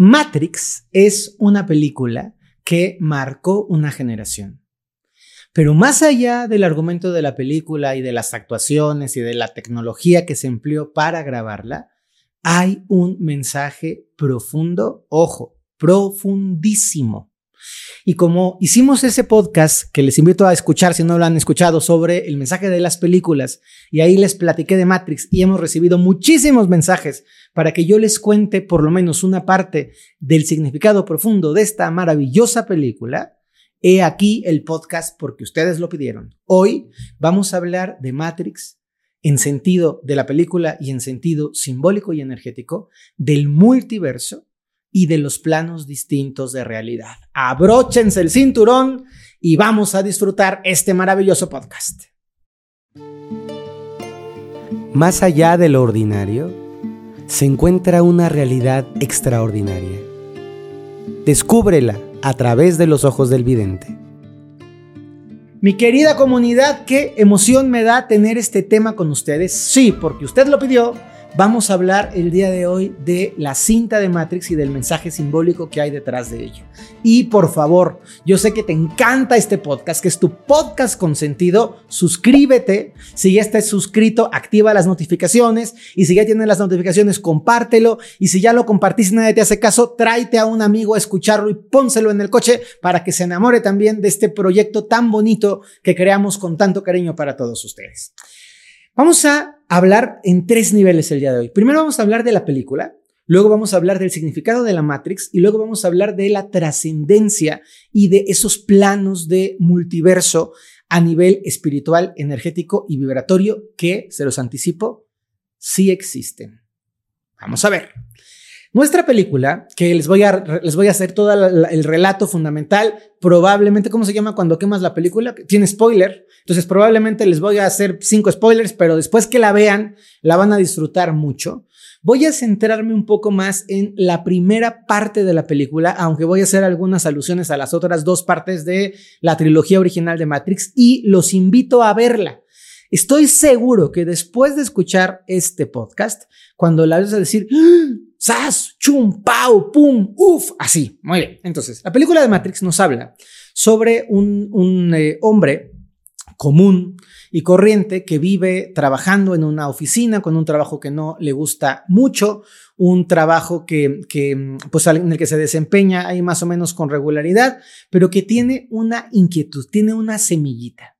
Matrix es una película que marcó una generación. Pero más allá del argumento de la película y de las actuaciones y de la tecnología que se empleó para grabarla, hay un mensaje profundo, ojo, profundísimo. Y como hicimos ese podcast que les invito a escuchar si no lo han escuchado sobre el mensaje de las películas y ahí les platiqué de Matrix y hemos recibido muchísimos mensajes para que yo les cuente por lo menos una parte del significado profundo de esta maravillosa película, he aquí el podcast porque ustedes lo pidieron. Hoy vamos a hablar de Matrix en sentido de la película y en sentido simbólico y energético, del multiverso y de los planos distintos de realidad. Abróchense el cinturón y vamos a disfrutar este maravilloso podcast. Más allá de lo ordinario, se encuentra una realidad extraordinaria. Descúbrela a través de los ojos del vidente. Mi querida comunidad, qué emoción me da tener este tema con ustedes. Sí, porque usted lo pidió Vamos a hablar el día de hoy de la cinta de Matrix y del mensaje simbólico que hay detrás de ella. Y por favor, yo sé que te encanta este podcast, que es tu podcast con sentido. Suscríbete. Si ya estás suscrito, activa las notificaciones. Y si ya tienes las notificaciones, compártelo. Y si ya lo compartiste y nadie te hace caso, tráete a un amigo a escucharlo y pónselo en el coche para que se enamore también de este proyecto tan bonito que creamos con tanto cariño para todos ustedes. Vamos a hablar en tres niveles el día de hoy. Primero vamos a hablar de la película, luego vamos a hablar del significado de la Matrix y luego vamos a hablar de la trascendencia y de esos planos de multiverso a nivel espiritual, energético y vibratorio que, se los anticipo, sí existen. Vamos a ver. Nuestra película, que les voy a, les voy a hacer todo el relato fundamental, probablemente, ¿cómo se llama cuando quemas la película? Tiene spoiler, entonces probablemente les voy a hacer cinco spoilers, pero después que la vean, la van a disfrutar mucho. Voy a centrarme un poco más en la primera parte de la película, aunque voy a hacer algunas alusiones a las otras dos partes de la trilogía original de Matrix y los invito a verla. Estoy seguro que después de escuchar este podcast, cuando la vas a decir, ¡Ah! ¡Sas! ¡Chum! ¡Pau! ¡Pum! ¡Uf! Así. Muy bien. Entonces, la película de Matrix nos habla sobre un, eh, hombre común y corriente que vive trabajando en una oficina con un trabajo que no le gusta mucho, un trabajo que, que, pues, en el que se desempeña ahí más o menos con regularidad, pero que tiene una inquietud, tiene una semillita.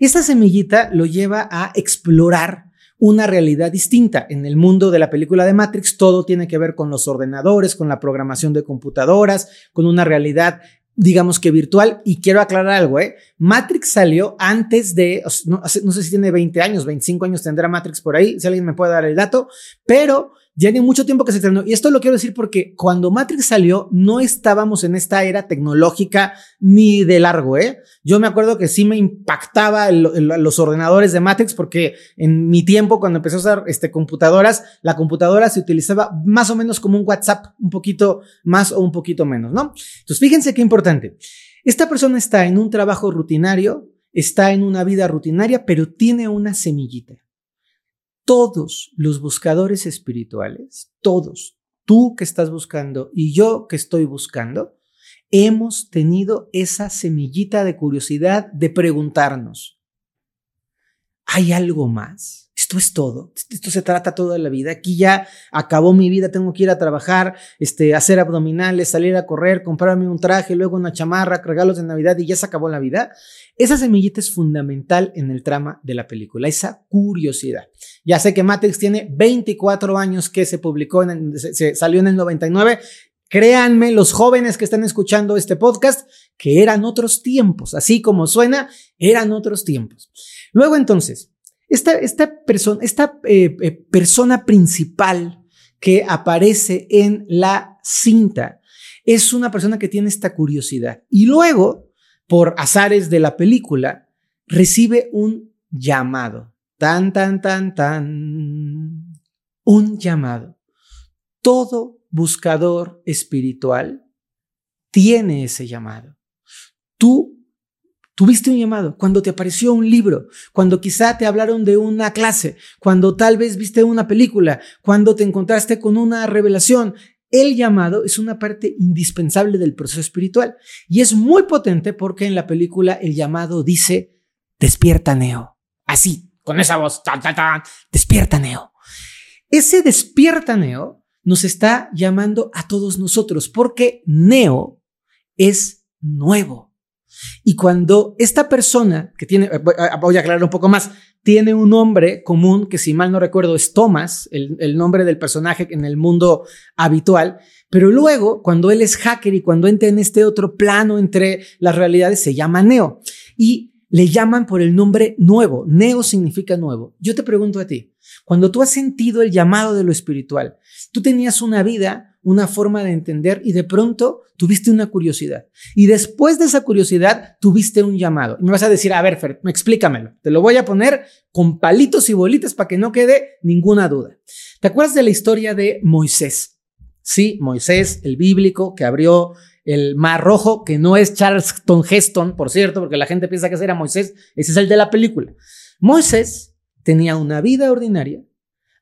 Esta semillita lo lleva a explorar una realidad distinta. En el mundo de la película de Matrix, todo tiene que ver con los ordenadores, con la programación de computadoras, con una realidad digamos que virtual. Y quiero aclarar algo, ¿eh? Matrix salió antes de, no, no, sé si tiene 20 años, 25 años tendrá Matrix por ahí, si alguien me puede dar el dato, pero ya tiene mucho tiempo que se estrenó. Y esto lo quiero decir porque cuando Matrix salió, no estábamos en esta era tecnológica ni de largo, ¿eh? Yo me acuerdo que sí me impactaba los ordenadores de Matrix porque en mi tiempo, cuando empecé a usar este, computadoras, la computadora se utilizaba más o menos como un WhatsApp, un poquito más o un poquito menos, ¿no? Entonces, fíjense qué importante. Esta persona está en un trabajo rutinario, está en una vida rutinaria, pero tiene una semillita todos los buscadores espirituales, todos, tú que estás buscando y yo que estoy buscando, hemos tenido esa semillita de curiosidad de preguntarnos, ¿hay algo más? Esto es todo, esto se trata toda la vida, aquí ya acabó mi vida, tengo que ir a trabajar, este, hacer abdominales, salir a correr, comprarme un traje, luego una chamarra, regalos de Navidad y ya se acabó la vida. Esa semillita es fundamental en el trama de la película, esa curiosidad. Ya sé que Matrix tiene 24 años que se publicó, en se salió en el 99 Créanme, los jóvenes que están escuchando este podcast, que eran otros tiempos, así como suena, eran otros tiempos. Luego entonces, esta, esta, esta eh, eh, persona principal que aparece en la cinta es una persona que tiene esta curiosidad. Y luego, por azares de la película, recibe un llamado. Tan, tan, tan, tan. Un llamado. Todo buscador espiritual tiene ese llamado. Tú Tuviste un llamado cuando te apareció un libro, cuando quizá te hablaron de una clase, cuando tal vez viste una película, cuando te encontraste con una revelación. el llamado es una parte indispensable del proceso espiritual y es muy potente porque en la película el llamado dice, despierta Neo. Así, con esa voz, despierta Neo. Ese despierta Neo nos está llamando a todos nosotros porque Neo es nuevo. Y cuando esta persona que tiene, voy a aclarar un poco más, tiene un nombre común que si mal no recuerdo es Thomas, el, nombre del personaje en el mundo habitual, pero luego cuando él es hacker y cuando entra en este otro plano entre las realidades se llama Neo y le llaman por el nombre nuevo. Neo significa nuevo. Yo te pregunto a ti, cuando tú has sentido el llamado de lo espiritual, tú tenías una vida una forma de entender y de pronto tuviste una curiosidad. Y después de esa curiosidad tuviste un llamado. Y me vas a decir, a ver, Fer, explícamelo. Te lo voy a poner con palitos y bolitas para que no quede ninguna duda. ¿Te acuerdas de la historia de Moisés? Sí, Moisés, el bíblico que abrió el Mar Rojo, que no es Charleston Heston, por cierto, porque la gente piensa que ese era Moisés, ese es el de la película. Moisés tenía una vida ordinaria,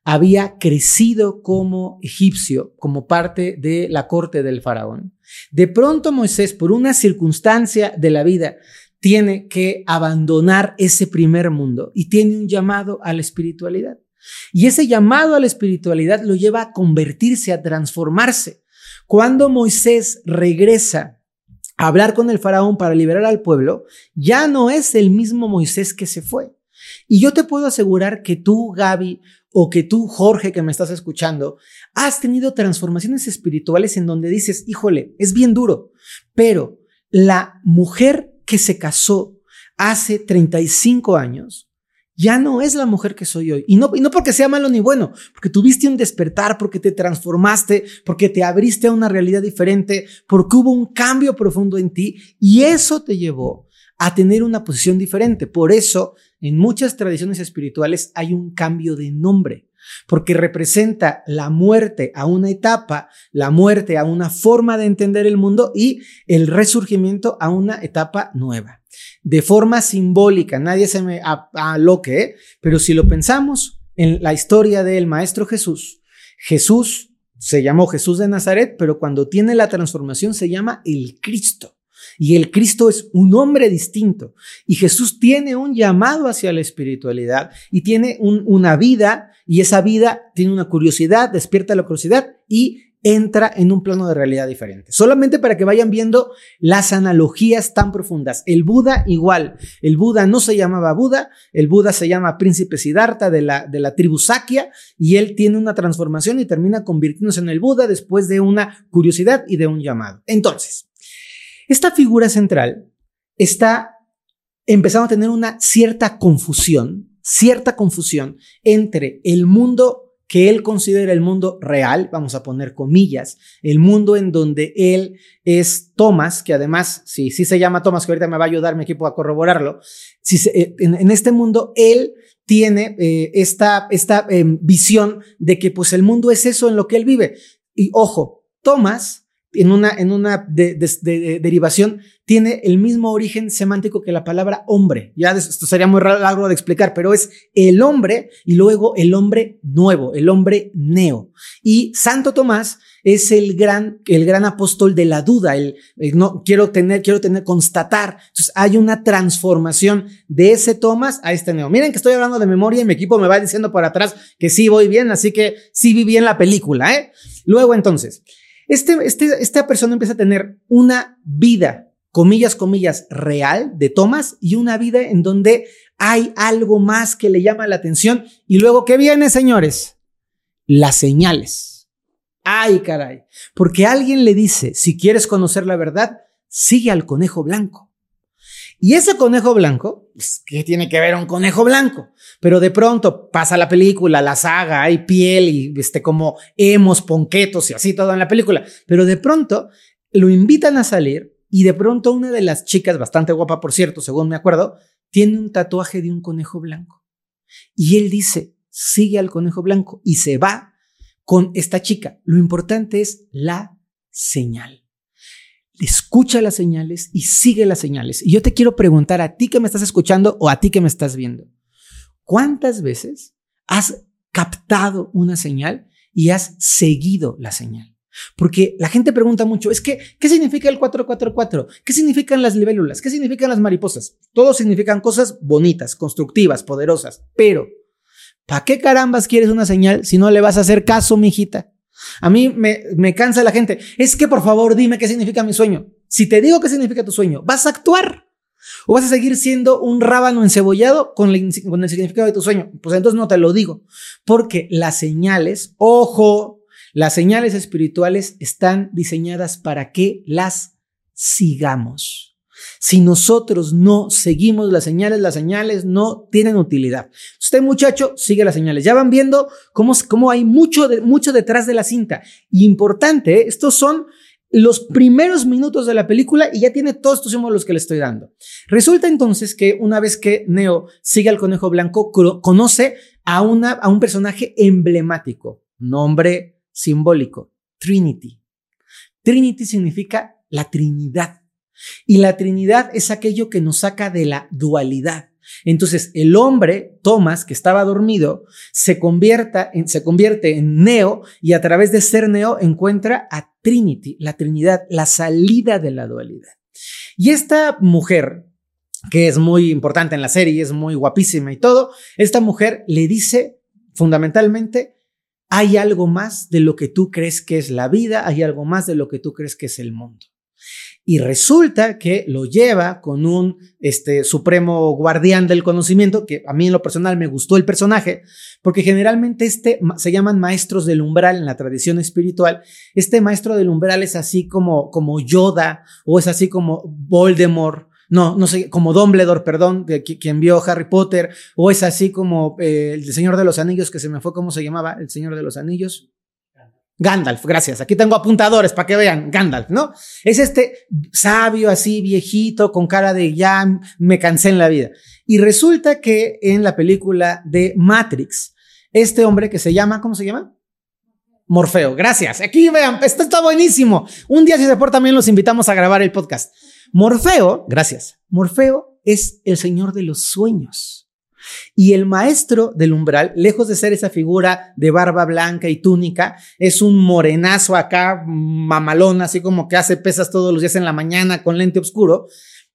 había crecido como egipcio, como parte de la corte del faraón. De pronto Moisés, por una circunstancia de la vida, tiene que abandonar ese primer mundo y tiene un llamado a la espiritualidad. Y ese llamado a la espiritualidad lo lleva a convertirse, a transformarse. Cuando Moisés regresa a hablar con el faraón para liberar al pueblo, ya no es el mismo Moisés que se fue. Y yo te puedo asegurar que tú, Gaby, o que tú, Jorge, que me estás escuchando, has tenido transformaciones espirituales en donde dices, híjole, es bien duro, pero la mujer que se casó hace 35 años ya no es la mujer que soy hoy. Y no, y no porque sea malo ni bueno, porque tuviste un despertar, porque te transformaste, porque te abriste a una realidad diferente, porque hubo un cambio profundo en ti y eso te llevó a tener una posición diferente. Por eso en muchas tradiciones espirituales hay un cambio de nombre, porque representa la muerte a una etapa, la muerte a una forma de entender el mundo y el resurgimiento a una etapa nueva. De forma simbólica, nadie se me aloque, ¿eh? pero si lo pensamos en la historia del Maestro Jesús, Jesús se llamó Jesús de Nazaret, pero cuando tiene la transformación se llama el Cristo. Y el Cristo es un hombre distinto. Y Jesús tiene un llamado hacia la espiritualidad y tiene una vida y esa vida tiene una curiosidad, despierta la curiosidad y entra en un plano de realidad diferente. Solamente para que vayan viendo las analogías tan profundas. El Buda igual. El Buda no se llamaba Buda, el Buda se llama Príncipe Siddhartha de la, de la tribu Sakya y él tiene una transformación y termina convirtiéndose en el Buda después de una curiosidad y de un llamado. Entonces, esta figura central está empezando a tener una cierta confusión, cierta confusión entre el mundo que él considera el mundo real, vamos a poner comillas, el mundo en donde él es Thomas, que además, si sí, se llama Thomas, que ahorita me va a ayudar mi equipo a corroborarlo, si eh, en, este mundo él tiene eh, esta, esta em, visión de que pues el mundo es eso en lo que él vive. Y ojo, Thomas en una, en una derivación tiene el mismo origen semántico que la palabra hombre. Ya esto sería muy largo de explicar, pero es el hombre y luego el hombre nuevo, el hombre neo. Y Santo Tomás es el gran, el gran apóstol de la duda, el, no quiero tener, quiero tener, constatar. Entonces hay una transformación de ese Tomás a este neo. Miren que estoy hablando de memoria y mi equipo me va diciendo por atrás que sí voy bien, así que sí vi bien la película, ¿eh? Luego entonces, este, este, esta persona empieza a tener una vida, comillas, comillas, real de Thomas y una vida en donde hay algo más que le llama la atención. Y luego, ¿qué viene, señores? Las señales. Ay, caray. Porque alguien le dice, si quieres conocer la verdad, sigue al conejo blanco. Y ese conejo blanco, ¿qué tiene que ver un conejo blanco? Pero de pronto pasa la película, la saga, hay piel y este, como hemos, ponquetos y así todo en la película. Pero de pronto lo invitan a salir y de pronto una de las chicas, bastante guapa por cierto, según me acuerdo, tiene un tatuaje de un conejo blanco. Y él dice, sigue al conejo blanco y se va con esta chica. Lo importante es la señal escucha las señales y sigue las señales. Y yo te quiero preguntar a ti que me estás escuchando o a ti que me estás viendo, ¿cuántas veces has captado una señal y has seguido la señal? Porque la gente pregunta mucho, es que, ¿qué significa el 444? ¿Qué significan las libélulas? ¿Qué significan las mariposas? Todos significan cosas bonitas, constructivas, poderosas. Pero, ¿para qué carambas quieres una señal si no le vas a hacer caso, mijita? A mí me, me cansa la gente. Es que por favor dime qué significa mi sueño. Si te digo qué significa tu sueño, vas a actuar. ¿O vas a seguir siendo un rábano encebollado con, el significado de tu sueño? Pues entonces no te lo digo. Porque las señales, ojo, las señales espirituales están diseñadas para que las sigamos. Si nosotros no seguimos las señales, las señales no tienen utilidad. Usted muchacho sigue las señales. Ya van viendo cómo, cómo hay mucho, de, mucho detrás de la cinta. importante, ¿eh? estos son los primeros minutos de la película y ya tiene todos estos símbolos que le estoy dando. Resulta entonces que una vez que Neo sigue al conejo blanco, conoce a, una, a un personaje emblemático, nombre simbólico, Trinity. Trinity significa la Trinidad. Y la Trinidad es aquello que nos saca de la dualidad. Entonces, el hombre, Thomas, que estaba dormido, se, convierta en, se convierte en Neo y a través de ser Neo encuentra a Trinity, la Trinidad, la salida de la dualidad. Y esta mujer, que es muy importante en la serie, es muy guapísima y todo, esta mujer le dice fundamentalmente, hay algo más de lo que tú crees que es la vida, hay algo más de lo que tú crees que es el mundo. Y resulta que lo lleva con un este, supremo guardián del conocimiento, que a mí en lo personal me gustó el personaje, porque generalmente este se llaman maestros del umbral en la tradición espiritual. Este maestro del umbral es así como, como Yoda o es así como Voldemort. No, no sé, como Dumbledore, perdón, de quien vio Harry Potter, o es así como eh, el Señor de los Anillos, que se me fue, ¿cómo se llamaba? El Señor de los Anillos. Gandalf, gracias. Aquí tengo apuntadores para que vean. Gandalf, ¿no? Es este sabio así, viejito, con cara de ya me cansé en la vida. Y resulta que en la película de Matrix, este hombre que se llama, ¿cómo se llama? Morfeo. Gracias. Aquí vean, esto está buenísimo. Un día si se por también los invitamos a grabar el podcast. Morfeo, gracias. Morfeo es el señor de los sueños. Y el maestro del umbral, lejos de ser esa figura de barba blanca y túnica, es un morenazo acá, mamalón, así como que hace pesas todos los días en la mañana con lente oscuro,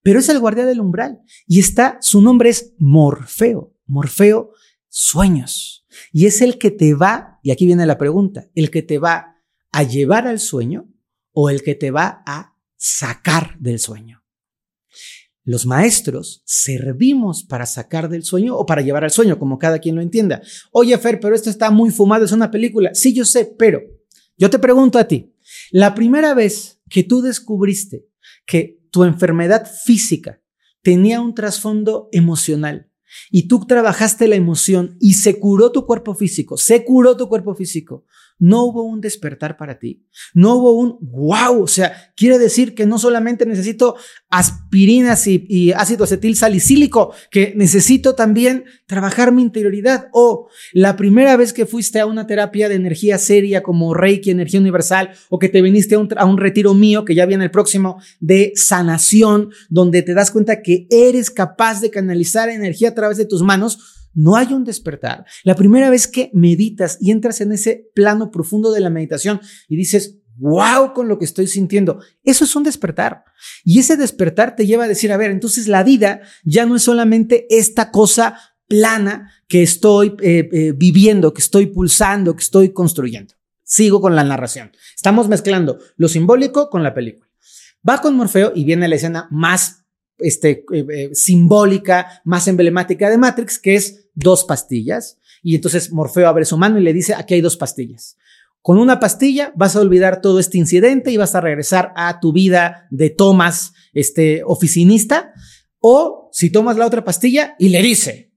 pero es el guardián del umbral. Y está, su nombre es Morfeo. Morfeo, sueños. Y es el que te va, y aquí viene la pregunta, el que te va a llevar al sueño o el que te va a sacar del sueño. Los maestros servimos para sacar del sueño o para llevar al sueño, como cada quien lo entienda. Oye, Fer, pero esto está muy fumado, es una película. Sí, yo sé, pero yo te pregunto a ti, la primera vez que tú descubriste que tu enfermedad física tenía un trasfondo emocional y tú trabajaste la emoción y se curó tu cuerpo físico, se curó tu cuerpo físico, no hubo un despertar para ti, no hubo un wow, o sea, quiere decir que no solamente necesito aspirinas y, ácido acetil salicílico, que necesito también trabajar mi interioridad. O la primera vez que fuiste a una terapia de energía seria como Reiki, energía universal, o que te viniste a un, a un retiro mío, que ya viene el próximo, de sanación, donde te das cuenta que eres capaz de canalizar energía a través de tus manos, no hay un despertar. La primera vez que meditas y entras en ese plano profundo de la meditación y dices, wow con lo que estoy sintiendo, eso es un despertar. Y ese despertar te lleva a decir, a ver, entonces la vida ya no es solamente esta cosa plana que estoy eh, eh, viviendo, que estoy pulsando, que estoy construyendo. Sigo con la narración. Estamos mezclando lo simbólico con la película. Va con Morfeo y viene la escena más este, eh, simbólica, más emblemática de Matrix, que es dos pastillas. Y entonces Morfeo abre su mano y le dice, aquí hay dos pastillas. Con una pastilla vas a olvidar todo este incidente y vas a regresar a tu vida de Thomas, este oficinista. O si tomas la otra pastilla y le dice,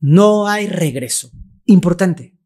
no hay regreso. Importante.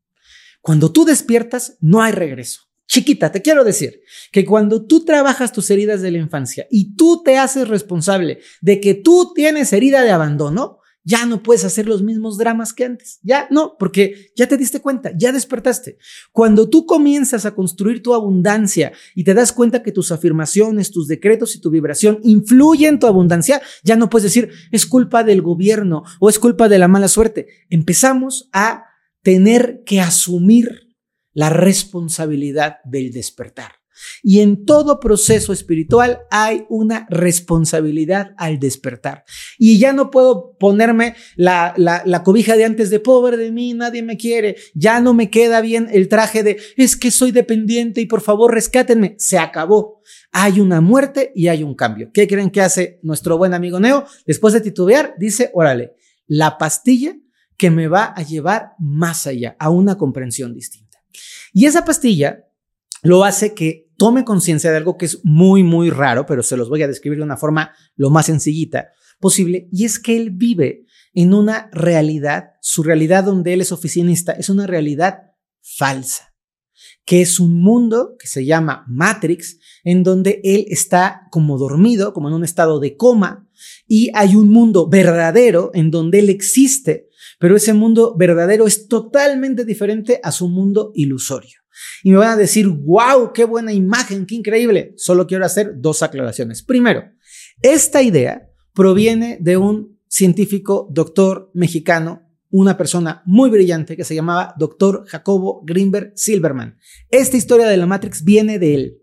Cuando tú despiertas, no hay regreso. Chiquita, te quiero decir que cuando tú trabajas tus heridas de la infancia y tú te haces responsable de que tú tienes herida de abandono, ya no puedes hacer los mismos dramas que antes. Ya no, porque ya te diste cuenta, ya despertaste. Cuando tú comienzas a construir tu abundancia y te das cuenta que tus afirmaciones, tus decretos y tu vibración influyen en tu abundancia, ya no puedes decir es culpa del gobierno o es culpa de la mala suerte. Empezamos a tener que asumir la responsabilidad del despertar. Y en todo proceso espiritual hay una responsabilidad al despertar. Y ya no puedo ponerme la, la, cobija de antes de pobre de mí, nadie me quiere. Ya no me queda bien el traje de es que soy dependiente y por favor rescátenme. Se acabó. Hay una muerte y hay un cambio. ¿Qué creen que hace nuestro buen amigo Neo? Después de titubear, dice, órale, la pastilla que me va a llevar más allá, a una comprensión distinta. Y esa pastilla lo hace que tome conciencia de algo que es muy, muy raro, pero se los voy a describir de una forma lo más sencillita posible, y es que él vive en una realidad, su realidad donde él es oficinista, es una realidad falsa, que es un mundo que se llama Matrix, en donde él está como dormido, como en un estado de coma, y hay un mundo verdadero en donde él existe, pero ese mundo verdadero es totalmente diferente a su mundo ilusorio. Y me van a decir, wow, qué buena imagen, qué increíble. Solo quiero hacer dos aclaraciones. Primero, esta idea proviene de un científico, doctor mexicano, una persona muy brillante que se llamaba doctor Jacobo Greenberg Silverman. Esta historia de la Matrix viene de él.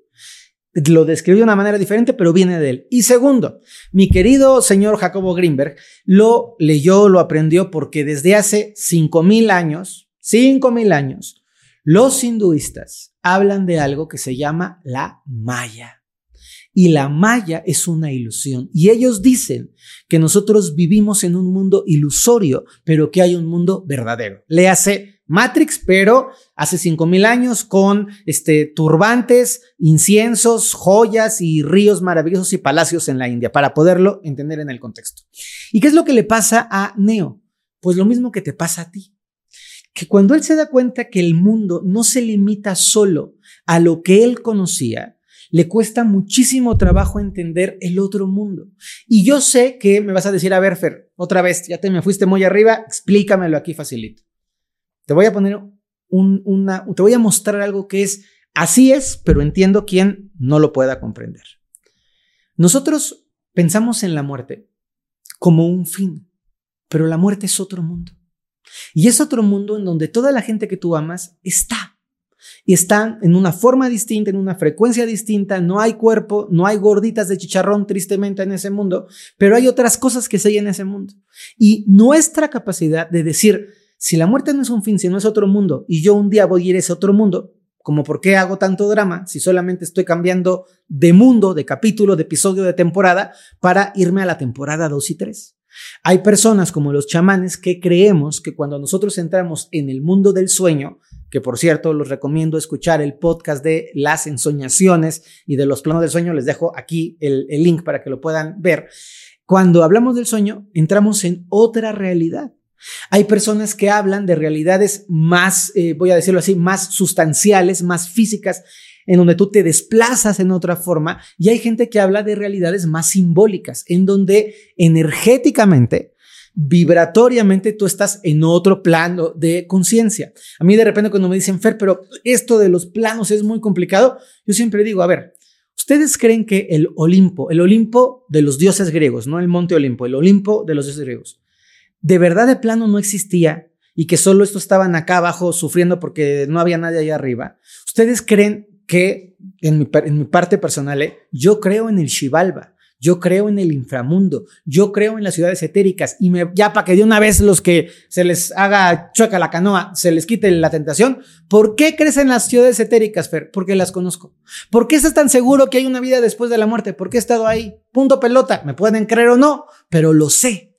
Lo describió de una manera diferente, pero viene de él. Y segundo, mi querido señor Jacobo Greenberg lo leyó, lo aprendió porque desde hace 5000 años, 5000 años, los hinduistas hablan de algo que se llama la Maya. Y la Maya es una ilusión. Y ellos dicen que nosotros vivimos en un mundo ilusorio, pero que hay un mundo verdadero. Le hace Matrix, pero hace 5000 años con este, turbantes, inciensos, joyas y ríos maravillosos y palacios en la India, para poderlo entender en el contexto. ¿Y qué es lo que le pasa a Neo? Pues lo mismo que te pasa a ti que cuando él se da cuenta que el mundo no se limita solo a lo que él conocía, le cuesta muchísimo trabajo entender el otro mundo. Y yo sé que me vas a decir, a ver, Fer, otra vez, ya te me fuiste muy arriba, explícamelo aquí facilito. Te voy a poner un, una, te voy a mostrar algo que es, así es, pero entiendo quien no lo pueda comprender. Nosotros pensamos en la muerte como un fin, pero la muerte es otro mundo. Y es otro mundo en donde toda la gente que tú amas está. Y están en una forma distinta, en una frecuencia distinta, no hay cuerpo, no hay gorditas de chicharrón tristemente en ese mundo, pero hay otras cosas que se hay en ese mundo. Y nuestra capacidad de decir, si la muerte no es un fin, si no es otro mundo, y yo un día voy a ir a ese otro mundo, como por qué hago tanto drama si solamente estoy cambiando de mundo, de capítulo, de episodio, de temporada, para irme a la temporada 2 y 3. Hay personas como los chamanes que creemos que cuando nosotros entramos en el mundo del sueño, que por cierto los recomiendo escuchar el podcast de las ensoñaciones y de los planos del sueño, les dejo aquí el, link para que lo puedan ver. Cuando hablamos del sueño, entramos en otra realidad. Hay personas que hablan de realidades más, eh, voy a decirlo así, más sustanciales, más físicas, en donde tú te desplazas en otra forma y hay gente que habla de realidades más simbólicas, en donde energéticamente, vibratoriamente tú estás en otro plano de conciencia. A mí de repente cuando me dicen, Fer, pero esto de los planos es muy complicado, yo siempre digo, a ver, ¿Ustedes creen que el Olimpo, el Olimpo de los dioses griegos, no el monte Olimpo, el Olimpo de los dioses griegos, de verdad de plano no existía y que solo estos estaban acá abajo sufriendo porque no había nadie allá arriba? ¿Ustedes creen que en mi, parte personal, ¿eh? yo creo en el Shivalba, yo creo en el inframundo, yo creo en las ciudades etéricas y me, ya para que de una vez los que se les haga chueca la canoa, se les quite la tentación. ¿Por qué crees en las ciudades etéricas, Fer? Porque las conozco. ¿Por qué estás tan seguro que hay una vida después de la muerte? Porque he estado ahí. Punto pelota. Me pueden creer o no, pero lo sé.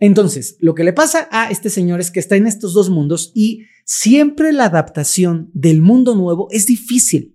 Entonces, lo que le pasa a este señor es que está en estos dos mundos y siempre la adaptación del mundo nuevo es difícil.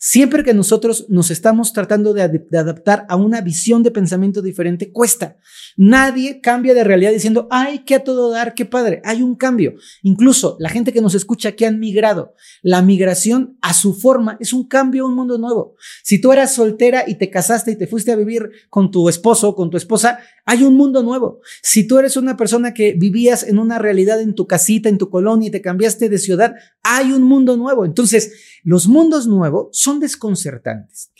Siempre que nosotros nos estamos tratando de, adaptar a una visión de pensamiento diferente, cuesta. Nadie cambia de realidad diciendo, ay, qué a todo dar, qué padre. Hay un cambio. Incluso la gente que nos escucha que han migrado, la migración a su forma es un cambio, un mundo nuevo. Si tú eras soltera y te casaste y te fuiste a vivir con tu esposo o con tu esposa, hay un mundo nuevo. Si tú eres una persona que vivías en una realidad en tu casita, en tu colonia y te cambiaste de ciudad, hay un mundo nuevo. Entonces, los mundos nuevos son desconcertantes.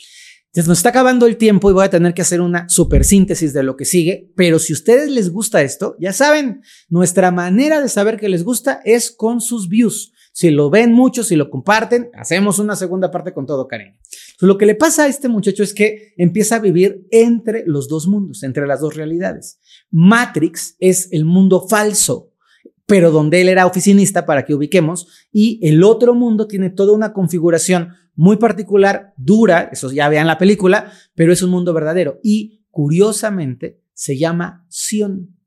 Se nos está acabando el tiempo y voy a tener que hacer una super síntesis de lo que sigue, pero si a ustedes les gusta esto, ya saben, nuestra manera de saber que les gusta es con sus views. Si lo ven mucho, si lo comparten, hacemos una segunda parte con todo cariño. lo que le pasa a este muchacho es que empieza a vivir entre los dos mundos, entre las dos realidades. Matrix es el mundo falso, pero donde él era oficinista para que ubiquemos, y el otro mundo tiene toda una configuración muy particular, dura, eso ya vean la película, pero es un mundo verdadero. Y curiosamente se llama Sion.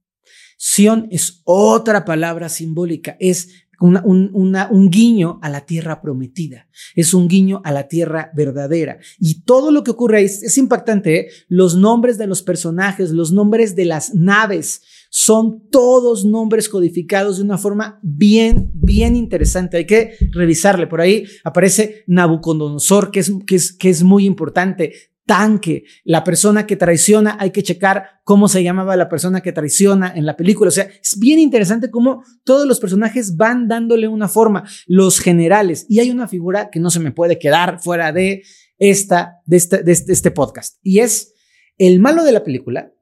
Sion es otra palabra simbólica, es un, guiño a la tierra prometida, es un guiño a la tierra verdadera. Y todo lo que ocurre ahí es, impactante, ¿eh? los nombres de los personajes, los nombres de las naves, son todos nombres codificados de una forma bien, bien interesante. Hay que revisarle. Por ahí aparece Nabucodonosor, que es, que es, que es muy importante tanque, la persona que traiciona, hay que checar cómo se llamaba la persona que traiciona en la película. O sea, es bien interesante cómo todos los personajes van dándole una forma, los generales, y hay una figura que no se me puede quedar fuera de esta, de este, de este, este podcast, y es el malo de la película.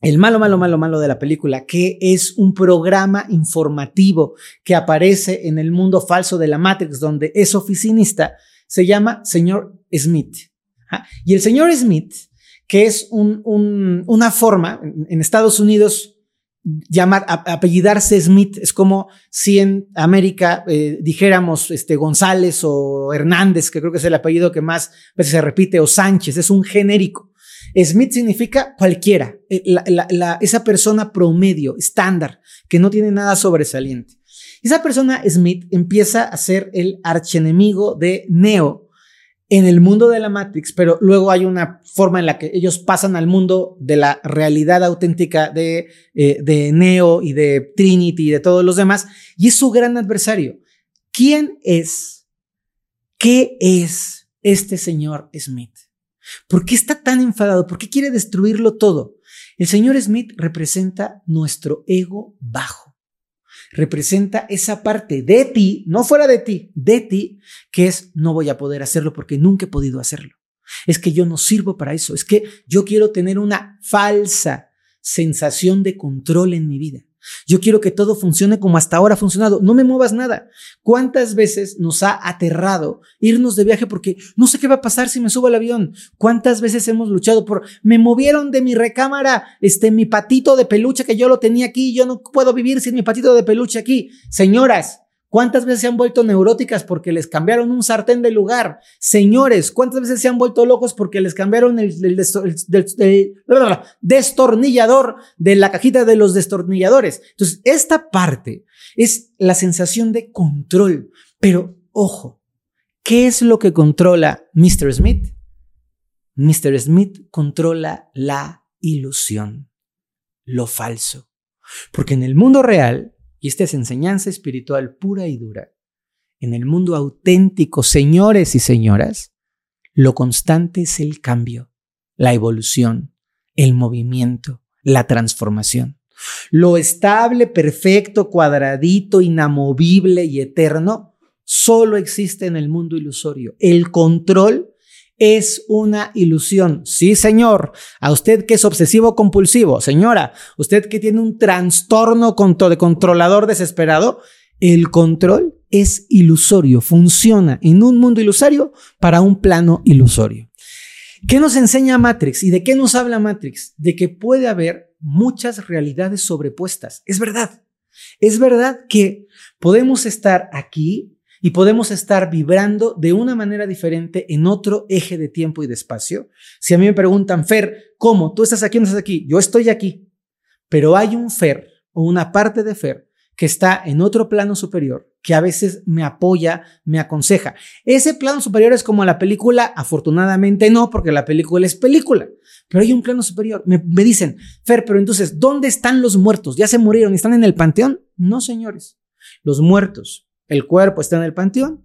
El malo, malo, malo, malo de la película, que es un programa informativo que aparece en el mundo falso de la Matrix, donde es oficinista, se llama señor Smith. Y el señor Smith, que es una forma, en, Estados Unidos, llamar, apellidarse Smith es como si en América eh, dijéramos este, González o Hernández, que creo que es el apellido que más veces se repite, o Sánchez, es un genérico. Smith significa cualquiera, eh, esa persona promedio, estándar, que no tiene nada sobresaliente. Esa persona, Smith, empieza a ser el archenemigo de Neo, en el mundo de la Matrix, pero luego hay una forma en la que ellos pasan al mundo de la realidad auténtica de, eh, de Neo y de Trinity y de todos los demás, y es su gran adversario. ¿Quién es? ¿Qué es este señor Smith? ¿Por qué está tan enfadado? ¿Por qué quiere destruirlo todo? El señor Smith representa nuestro ego bajo representa esa parte de ti, no fuera de ti, de ti, que es no voy a poder hacerlo porque nunca he podido hacerlo. Es que yo no sirvo para eso, es que yo quiero tener una falsa sensación de control en mi vida. Yo quiero que todo funcione como hasta ahora ha funcionado. No me muevas nada. ¿Cuántas veces nos ha aterrado irnos de viaje porque no sé qué va a pasar si me subo al avión? ¿Cuántas veces hemos luchado por me movieron de mi recámara, este mi patito de peluche que yo lo tenía aquí, yo no puedo vivir sin mi patito de peluche aquí? Señoras, ¿Cuántas veces se han vuelto neuróticas porque les cambiaron un sartén de lugar? Señores, ¿cuántas veces se han vuelto locos porque les cambiaron el, destornillador de la cajita de los destornilladores? Entonces, esta parte es la sensación de control. Pero, ojo, ¿qué es lo que controla Mr. Smith? Mr. Smith controla la ilusión, lo falso. Porque en el mundo real, y esta es enseñanza espiritual pura y dura. En el mundo auténtico, señores y señoras, lo constante es el cambio, la evolución, el movimiento, la transformación. Lo estable, perfecto, cuadradito, inamovible y eterno solo existe en el mundo ilusorio. El control es una ilusión. Sí, señor. A usted que es obsesivo compulsivo, señora, usted que tiene un trastorno de controlador desesperado, el control es ilusorio, funciona en un mundo ilusorio para un plano ilusorio. ¿Qué nos enseña Matrix y de qué nos habla Matrix? De que puede haber muchas realidades sobrepuestas. Es verdad. Es verdad que podemos estar aquí y podemos estar vibrando de una manera diferente en otro eje de tiempo y de espacio. Si a mí me preguntan, Fer, ¿cómo? ¿Tú estás aquí o no estás aquí? Yo estoy aquí, pero hay un Fer o una parte de Fer que está en otro plano superior, que a veces me apoya, me aconseja. Ese plano superior es como la película, afortunadamente no, porque la película es película, pero hay un plano superior. Me, dicen, Fer, pero entonces, ¿dónde están los muertos? ¿Ya se murieron? ¿Están en el panteón? No, señores. Los muertos el cuerpo está en el panteón.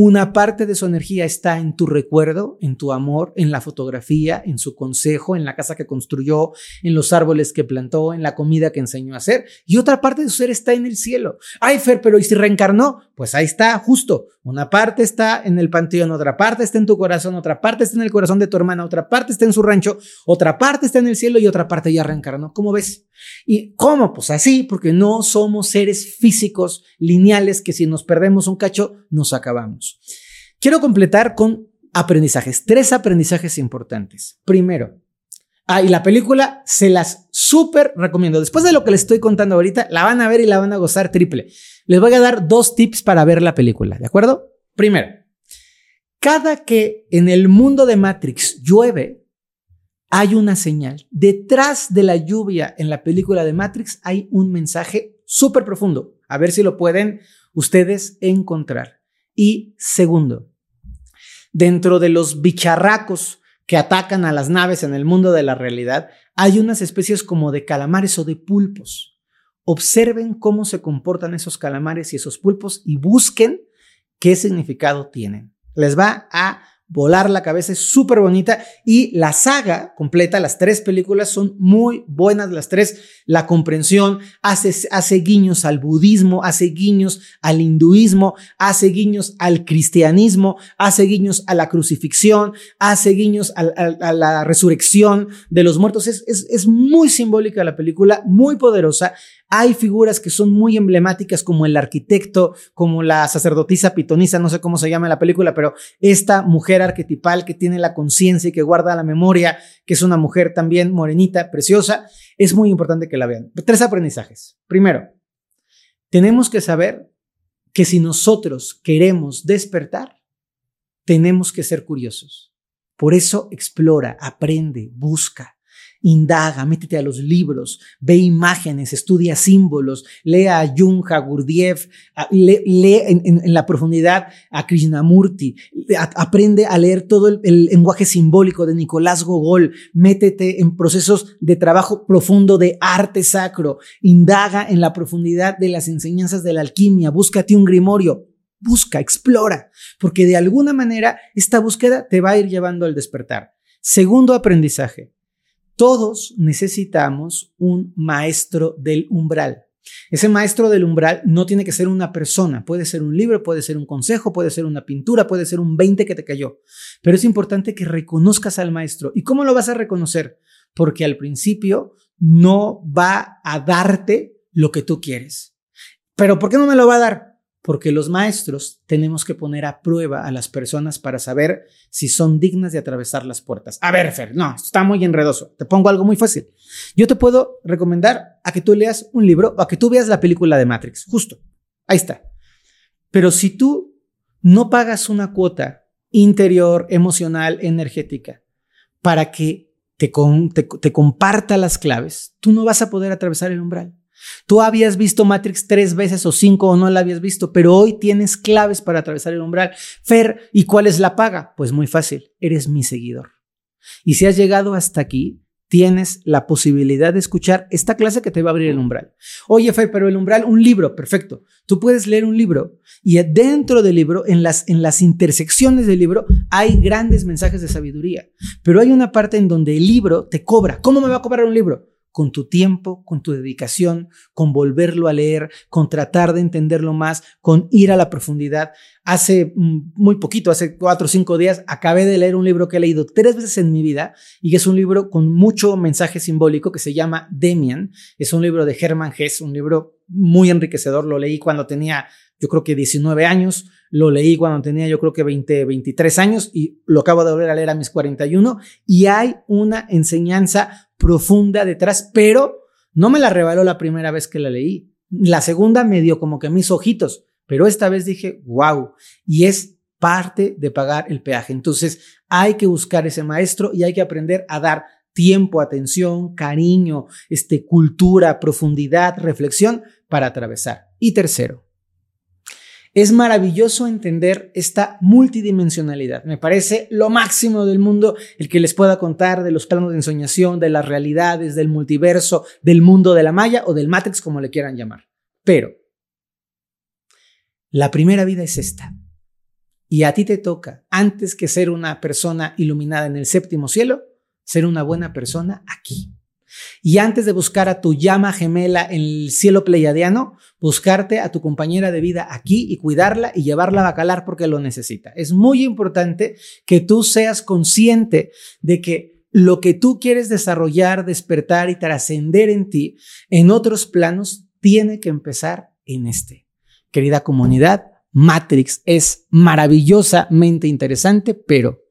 Una parte de su energía está en tu recuerdo, en tu amor, en la fotografía, en su consejo, en la casa que construyó, en los árboles que plantó, en la comida que enseñó a hacer. Y otra parte de su ser está en el cielo. Ay, Fer, pero ¿y si reencarnó? Pues ahí está, justo. Una parte está en el panteón, otra parte está en tu corazón, otra parte está en el corazón de tu hermana, otra parte está en su rancho, otra parte está en el cielo y otra parte ya reencarnó. ¿Cómo ves? ¿Y cómo? Pues así, porque no somos seres físicos lineales que si nos perdemos un cacho, nos acabamos. Quiero completar con aprendizajes, tres aprendizajes importantes. Primero, Ah, y la película se las súper recomiendo. Después de lo que les estoy contando ahorita, la van a ver y la van a gozar triple. Les voy a dar dos tips para ver la película, ¿de acuerdo? Primero, cada que en el mundo de Matrix llueve, hay una señal. Detrás de la lluvia en la película de Matrix hay un mensaje súper profundo. A ver si lo pueden ustedes encontrar. Y segundo, dentro de los bicharracos que atacan a las naves en el mundo de la realidad, hay unas especies como de calamares o de pulpos. Observen cómo se comportan esos calamares y esos pulpos y busquen qué significado tienen. Les va a volar la cabeza, es súper bonita. Y la saga completa, las tres películas son muy buenas, las tres, la comprensión hace, hace guiños al budismo, hace guiños al hinduismo, hace guiños al cristianismo, hace guiños a la crucifixión, hace guiños a, a la resurrección de los muertos, es, es, es muy simbólica la película, muy poderosa hay figuras que son muy emblemáticas como el arquitecto, como la sacerdotisa pitonisa, no sé cómo se llama en la película, pero esta mujer arquetipal que tiene la conciencia y que guarda la memoria, que es una mujer también morenita, preciosa, es muy importante que la vean. Tres aprendizajes. Primero, tenemos que saber que si nosotros queremos despertar, tenemos que ser curiosos. Por eso explora, aprende, busca indaga, métete a los libros, ve imágenes, estudia símbolos, lea a Jung, a Gurdjieff, lee, en, la profundidad a Krishnamurti, aprende a leer todo el, el, lenguaje simbólico de Nicolás Gogol, métete en procesos de trabajo profundo de arte sacro, indaga en la profundidad de las enseñanzas de la alquimia, búscate un grimorio, busca, explora, porque de alguna manera esta búsqueda te va a ir llevando al despertar. Segundo aprendizaje, todos necesitamos un maestro del umbral. Ese maestro del umbral no tiene que ser una persona, puede ser un libro, puede ser un consejo, puede ser una pintura, puede ser un 20 que te cayó. Pero es importante que reconozcas al maestro. ¿Y cómo lo vas a reconocer? Porque al principio no va a darte lo que tú quieres. Pero ¿por qué no me lo va a dar? Porque los maestros tenemos que poner a prueba a las personas para saber si son dignas de atravesar las puertas. A ver, Fer, no, está muy enredoso. Te pongo algo muy fácil. Yo te puedo recomendar a que tú leas un libro o a que tú veas la película de Matrix, justo. Ahí está. Pero si tú no pagas una cuota interior, emocional, energética, para que te, te, te comparta las claves, tú no vas a poder atravesar el umbral. Tú habías visto Matrix tres veces o cinco o no la habías visto, pero hoy tienes claves para atravesar el umbral. Fer, ¿y cuál es la paga? Pues muy fácil, eres mi seguidor. Y si has llegado hasta aquí, tienes la posibilidad de escuchar esta clase que te va a abrir el umbral. Oye, Fer, pero el umbral, un libro, perfecto. Tú puedes leer un libro y dentro del libro, en las, en las intersecciones del libro, hay grandes mensajes de sabiduría. Pero hay una parte en donde el libro te cobra. ¿Cómo me va a cobrar un libro? Con tu tiempo, con tu dedicación, con volverlo a leer, con tratar de entenderlo más, con ir a la profundidad. Hace mm, muy poquito, hace cuatro o cinco días, acabé de leer un libro que he leído tres veces en mi vida y que es un libro con mucho mensaje simbólico que se llama Demian. Es un libro de Hermann Hesse, un libro muy enriquecedor. Lo leí cuando tenía, yo creo que 19 años. Lo leí cuando tenía, yo creo que 20, 23 años y lo acabo de volver a leer a mis 41. Y hay una enseñanza profunda detrás, pero no me la revaló la primera vez que la leí. La segunda me dio como que mis ojitos, pero esta vez dije, wow, y es parte de pagar el peaje. Entonces hay que buscar ese maestro y hay que aprender a dar tiempo, atención, cariño, este, cultura, profundidad, reflexión para atravesar. Y tercero, es maravilloso entender esta multidimensionalidad. Me parece lo máximo del mundo el que les pueda contar de los planos de ensoñación, de las realidades, del multiverso, del mundo de la Maya o del Matrix, como le quieran llamar. Pero la primera vida es esta. Y a ti te toca, antes que ser una persona iluminada en el séptimo cielo, ser una buena persona aquí. Y antes de buscar a tu llama gemela en el cielo pleiadiano, buscarte a tu compañera de vida aquí y cuidarla y llevarla a bacalar porque lo necesita. Es muy importante que tú seas consciente de que lo que tú quieres desarrollar, despertar y trascender en ti, en otros planos, tiene que empezar en este. Querida comunidad, Matrix es maravillosamente interesante, pero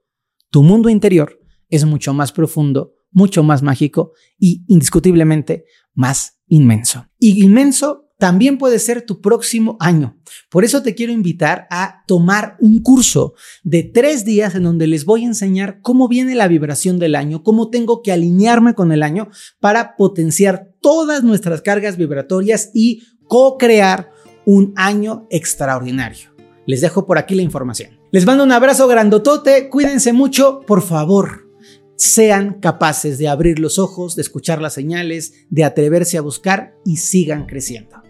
tu mundo interior es mucho más profundo, mucho más mágico y indiscutiblemente más inmenso. Y inmenso también puede ser tu próximo año. Por eso te quiero invitar a tomar un curso de tres días en donde les voy a enseñar cómo viene la vibración del año, cómo tengo que alinearme con el año para potenciar todas nuestras cargas vibratorias y co-crear un año extraordinario. Les dejo por aquí la información. Les mando un abrazo grandotote, cuídense mucho, por favor. Sean capaces de abrir los ojos, de escuchar las señales, de atreverse a buscar y sigan creciendo.